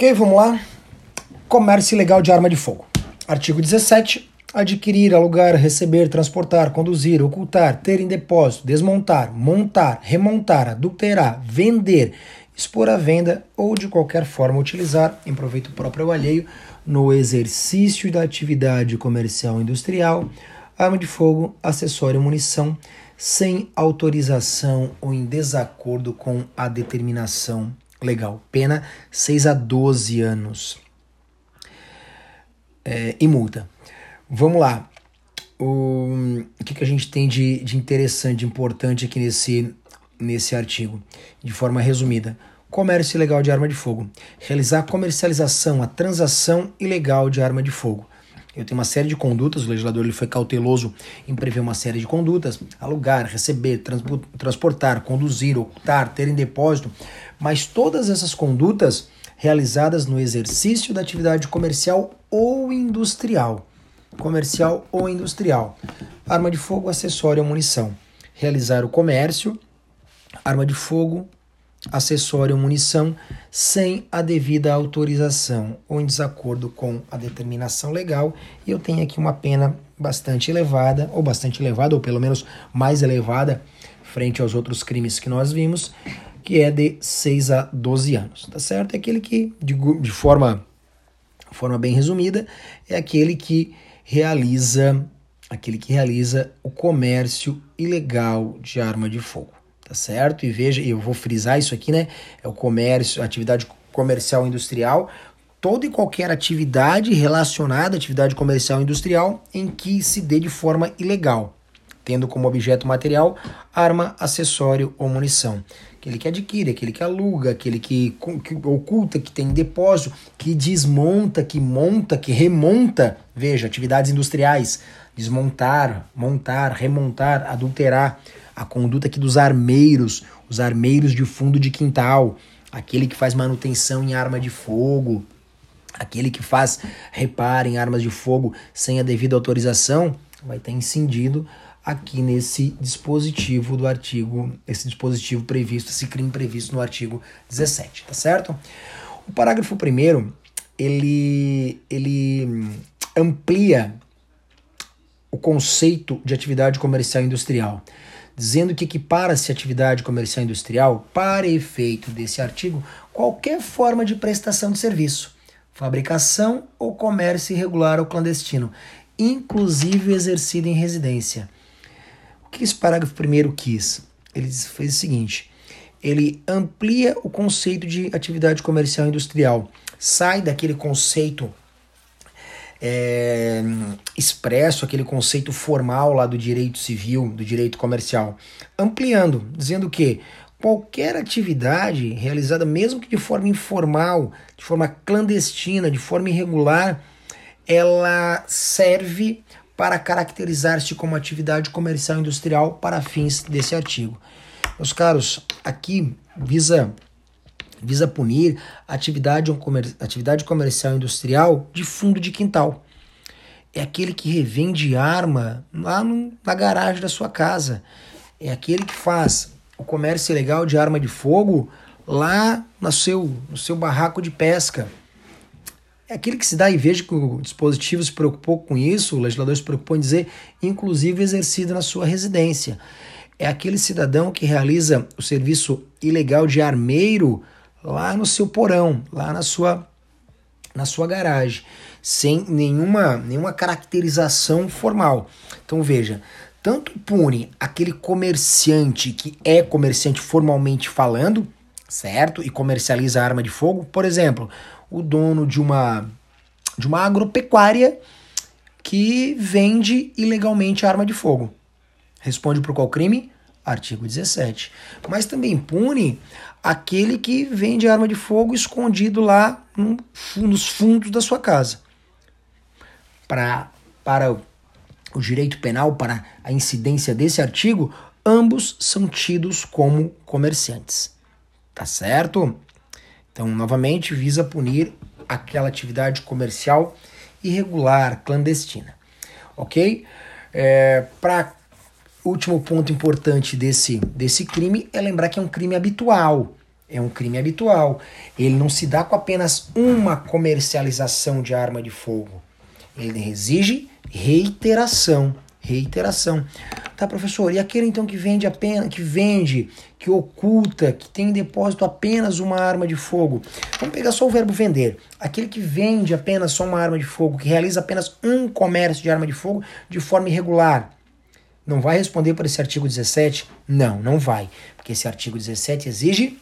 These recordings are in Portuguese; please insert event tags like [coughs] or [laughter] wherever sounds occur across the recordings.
Ok, vamos lá. Comércio ilegal de arma de fogo. Artigo 17. Adquirir, alugar, receber, transportar, conduzir, ocultar, ter em depósito, desmontar, montar, remontar, adulterar, vender, expor à venda ou de qualquer forma utilizar em proveito próprio ou alheio no exercício da atividade comercial industrial, arma de fogo, acessório, munição, sem autorização ou em desacordo com a determinação legal. Pena 6 a 12 anos. É, e multa. Vamos lá. O, o que, que a gente tem de, de interessante, de importante aqui nesse, nesse artigo? De forma resumida. Comércio ilegal de arma de fogo. Realizar a comercialização, a transação ilegal de arma de fogo. Eu tenho uma série de condutas, o legislador ele foi cauteloso em prever uma série de condutas: alugar, receber, transportar, conduzir, ocultar, ter em depósito, mas todas essas condutas realizadas no exercício da atividade comercial ou industrial. Comercial ou industrial. Arma de fogo, acessório ou munição. Realizar o comércio, arma de fogo, acessório ou munição sem a devida autorização ou em desacordo com a determinação legal. E eu tenho aqui uma pena bastante elevada, ou bastante elevada, ou pelo menos mais elevada, frente aos outros crimes que nós vimos, que é de 6 a 12 anos, tá certo? É aquele que, de, de forma, forma bem resumida, é aquele que realiza aquele que realiza o comércio ilegal de arma de fogo tá certo? E veja, eu vou frisar isso aqui, né? É o comércio, atividade comercial industrial, toda e qualquer atividade relacionada à atividade comercial industrial em que se dê de forma ilegal, tendo como objeto material arma, acessório ou munição. Aquele que adquire, aquele que aluga, aquele que, que oculta, que tem depósito, que desmonta, que monta, que remonta. Veja, atividades industriais: desmontar, montar, remontar, adulterar a conduta aqui dos armeiros, os armeiros de fundo de quintal, aquele que faz manutenção em arma de fogo, aquele que faz reparo em armas de fogo sem a devida autorização, vai estar incidido aqui nesse dispositivo do artigo, esse dispositivo previsto, esse crime previsto no artigo 17, tá certo? O parágrafo primeiro, ele, ele amplia o conceito de atividade comercial industrial dizendo que equipara-se atividade comercial industrial, para efeito desse artigo, qualquer forma de prestação de serviço, fabricação ou comércio irregular ou clandestino, inclusive exercido em residência. O que esse parágrafo primeiro quis? Ele fez o seguinte: ele amplia o conceito de atividade comercial industrial, sai daquele conceito é, expresso aquele conceito formal lá do direito civil, do direito comercial, ampliando, dizendo que qualquer atividade realizada, mesmo que de forma informal, de forma clandestina, de forma irregular, ela serve para caracterizar-se como atividade comercial industrial para fins desse artigo. Meus caros, aqui visa visa punir atividade, atividade comercial industrial de fundo de quintal. É aquele que revende arma lá no, na garagem da sua casa. É aquele que faz o comércio ilegal de arma de fogo lá no seu, no seu barraco de pesca. É aquele que se dá e veja que o dispositivo se preocupou com isso, o legislador se preocupou em dizer, inclusive exercido na sua residência. É aquele cidadão que realiza o serviço ilegal de armeiro lá no seu porão, lá na sua na sua garagem, sem nenhuma nenhuma caracterização formal. Então veja, tanto pune aquele comerciante que é comerciante formalmente falando, certo? E comercializa arma de fogo, por exemplo, o dono de uma de uma agropecuária que vende ilegalmente arma de fogo. Responde por qual crime? Artigo 17. Mas também pune aquele que vende arma de fogo escondido lá no, nos fundos da sua casa. Pra, para o direito penal, para a incidência desse artigo, ambos são tidos como comerciantes. Tá certo? Então, novamente, visa punir aquela atividade comercial irregular, clandestina. Ok? É, Para último ponto importante desse, desse crime é lembrar que é um crime habitual. é um crime habitual. Ele não se dá com apenas uma comercialização de arma de fogo. Ele exige reiteração, reiteração. Tá, professor? E aquele então que vende apenas, que vende, que oculta, que tem em depósito apenas uma arma de fogo. Vamos pegar só o verbo vender. Aquele que vende apenas só uma arma de fogo, que realiza apenas um comércio de arma de fogo de forma irregular. Não vai responder por esse artigo 17? Não, não vai. Porque esse artigo 17 exige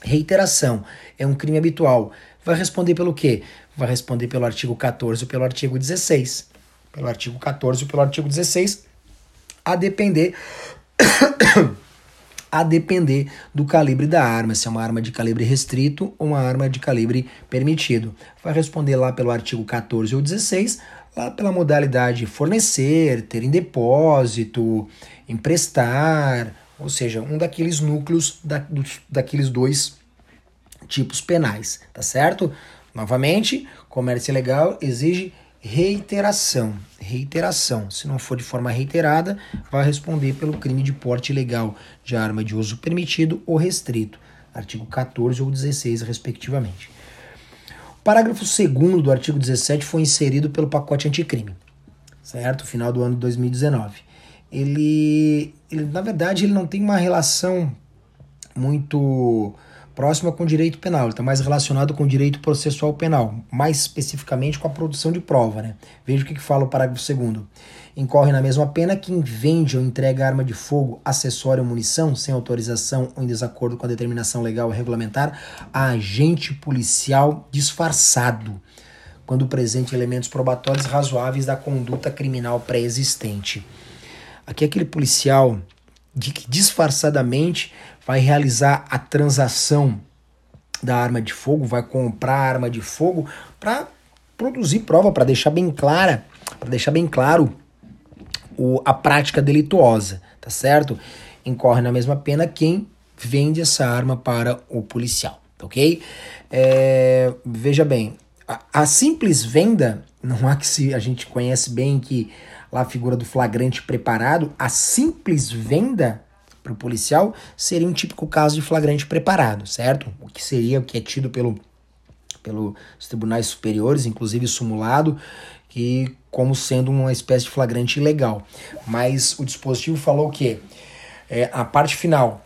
reiteração. É um crime habitual. Vai responder pelo quê? Vai responder pelo artigo 14 ou pelo artigo 16. Pelo artigo 14 ou pelo artigo 16 a depender [coughs] a depender do calibre da arma, se é uma arma de calibre restrito ou uma arma de calibre permitido. Vai responder lá pelo artigo 14 ou 16, lá pela modalidade fornecer, ter em depósito, emprestar, ou seja, um daqueles núcleos da, do, daqueles dois tipos penais, tá certo? Novamente, comércio ilegal exige reiteração. Reiteração. Se não for de forma reiterada, vai responder pelo crime de porte ilegal de arma de uso permitido ou restrito. Artigo 14 ou 16, respectivamente. O parágrafo 2 do artigo 17 foi inserido pelo pacote anticrime, certo? Final do ano de 2019. Ele, ele, na verdade, ele não tem uma relação muito próxima com o direito penal, está mais relacionado com o direito processual penal, mais especificamente com a produção de prova. Né? Veja o que, que fala o parágrafo 2 Incorre na mesma pena quem vende ou entrega arma de fogo, acessório ou munição, sem autorização ou em desacordo com a determinação legal ou regulamentar, a agente policial disfarçado, quando presente elementos probatórios razoáveis da conduta criminal pré-existente. Aqui é aquele policial de que disfarçadamente vai realizar a transação da arma de fogo, vai comprar a arma de fogo para produzir prova, para deixar bem clara, para deixar bem claro o, a prática delituosa, tá certo? Incorre na mesma pena quem vende essa arma para o policial, tá ok? É, veja bem, a, a, simples venda, não há que se a gente conhece bem que lá a figura do flagrante preparado, a simples venda para o policial seria um típico caso de flagrante preparado, certo? O que seria o que é tido pelo, pelos tribunais superiores, inclusive sumulado, que como sendo uma espécie de flagrante ilegal. Mas o dispositivo falou que é, a parte final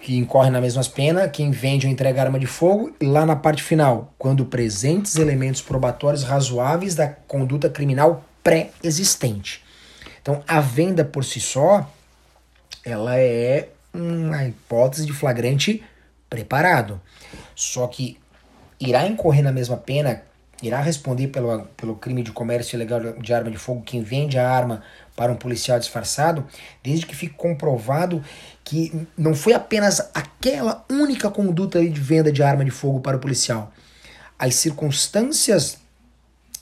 que incorre na mesma pena quem vende ou entrega arma de fogo, e lá na parte final, quando presentes elementos probatórios razoáveis da conduta criminal pré-existente. Então, a venda por si só, ela é uma hipótese de flagrante preparado. Só que irá incorrer na mesma pena, irá responder pelo, pelo crime de comércio ilegal de arma de fogo quem vende a arma para um policial disfarçado, desde que fique comprovado que não foi apenas aquela única conduta de venda de arma de fogo para o policial. As circunstâncias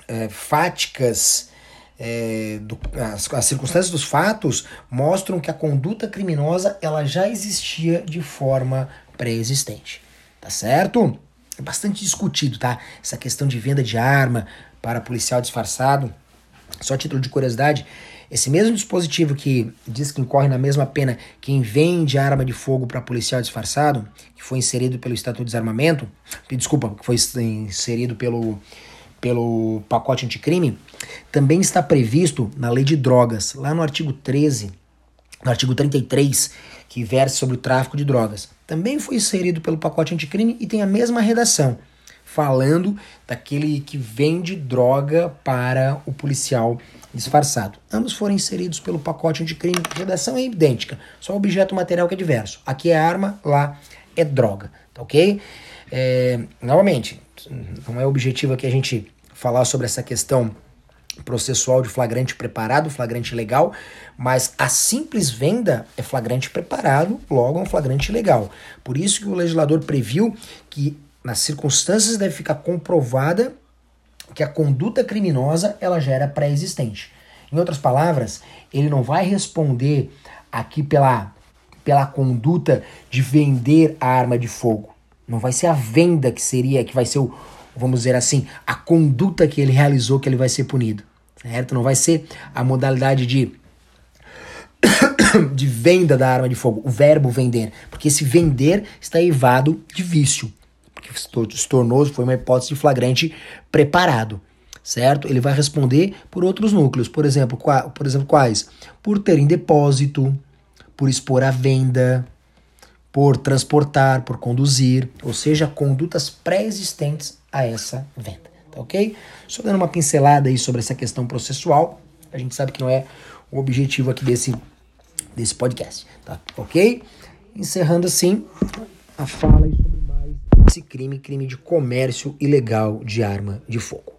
é, fáticas é, do, as, as, circunstâncias dos fatos mostram que a conduta criminosa ela já existia de forma pré-existente. Tá certo? É bastante discutido, tá? Essa questão de venda de arma para policial disfarçado. Só título de curiosidade, esse mesmo dispositivo que diz que incorre na mesma pena quem vende arma de fogo para policial disfarçado, que foi inserido pelo Estatuto de Desarmamento, desculpa, que foi inserido pelo pelo pacote anticrime, também está previsto na lei de drogas, lá no artigo 13, no artigo 33, que versa sobre o tráfico de drogas. Também foi inserido pelo pacote anticrime e tem a mesma redação, falando daquele que vende droga para o policial disfarçado. Ambos foram inseridos pelo pacote anticrime, redação é idêntica, só o objeto material que é diverso. Aqui é arma, lá é droga, tá ok? É, novamente, não é objetivo aqui a gente falar sobre essa questão processual de flagrante preparado, flagrante legal, mas a simples venda é flagrante preparado, logo é um flagrante legal. Por isso que o legislador previu que nas circunstâncias deve ficar comprovada que a conduta criminosa ela já era pré-existente. Em outras palavras, ele não vai responder aqui pela, pela conduta de vender a arma de fogo. Não vai ser a venda que seria, que vai ser o, vamos dizer assim, a conduta que ele realizou que ele vai ser punido, certo? Não vai ser a modalidade de [coughs] de venda da arma de fogo, o verbo vender, porque esse vender está evado de vício, porque se tornou, foi uma hipótese de flagrante preparado, certo? Ele vai responder por outros núcleos, por exemplo, qua, por exemplo quais? Por ter em depósito, por expor à venda, por transportar, por conduzir, ou seja, condutas pré-existentes a essa venda, tá ok? Só dando uma pincelada aí sobre essa questão processual, a gente sabe que não é o objetivo aqui desse, desse podcast, tá ok? Encerrando assim a fala sobre mais esse crime, crime de comércio ilegal de arma de fogo.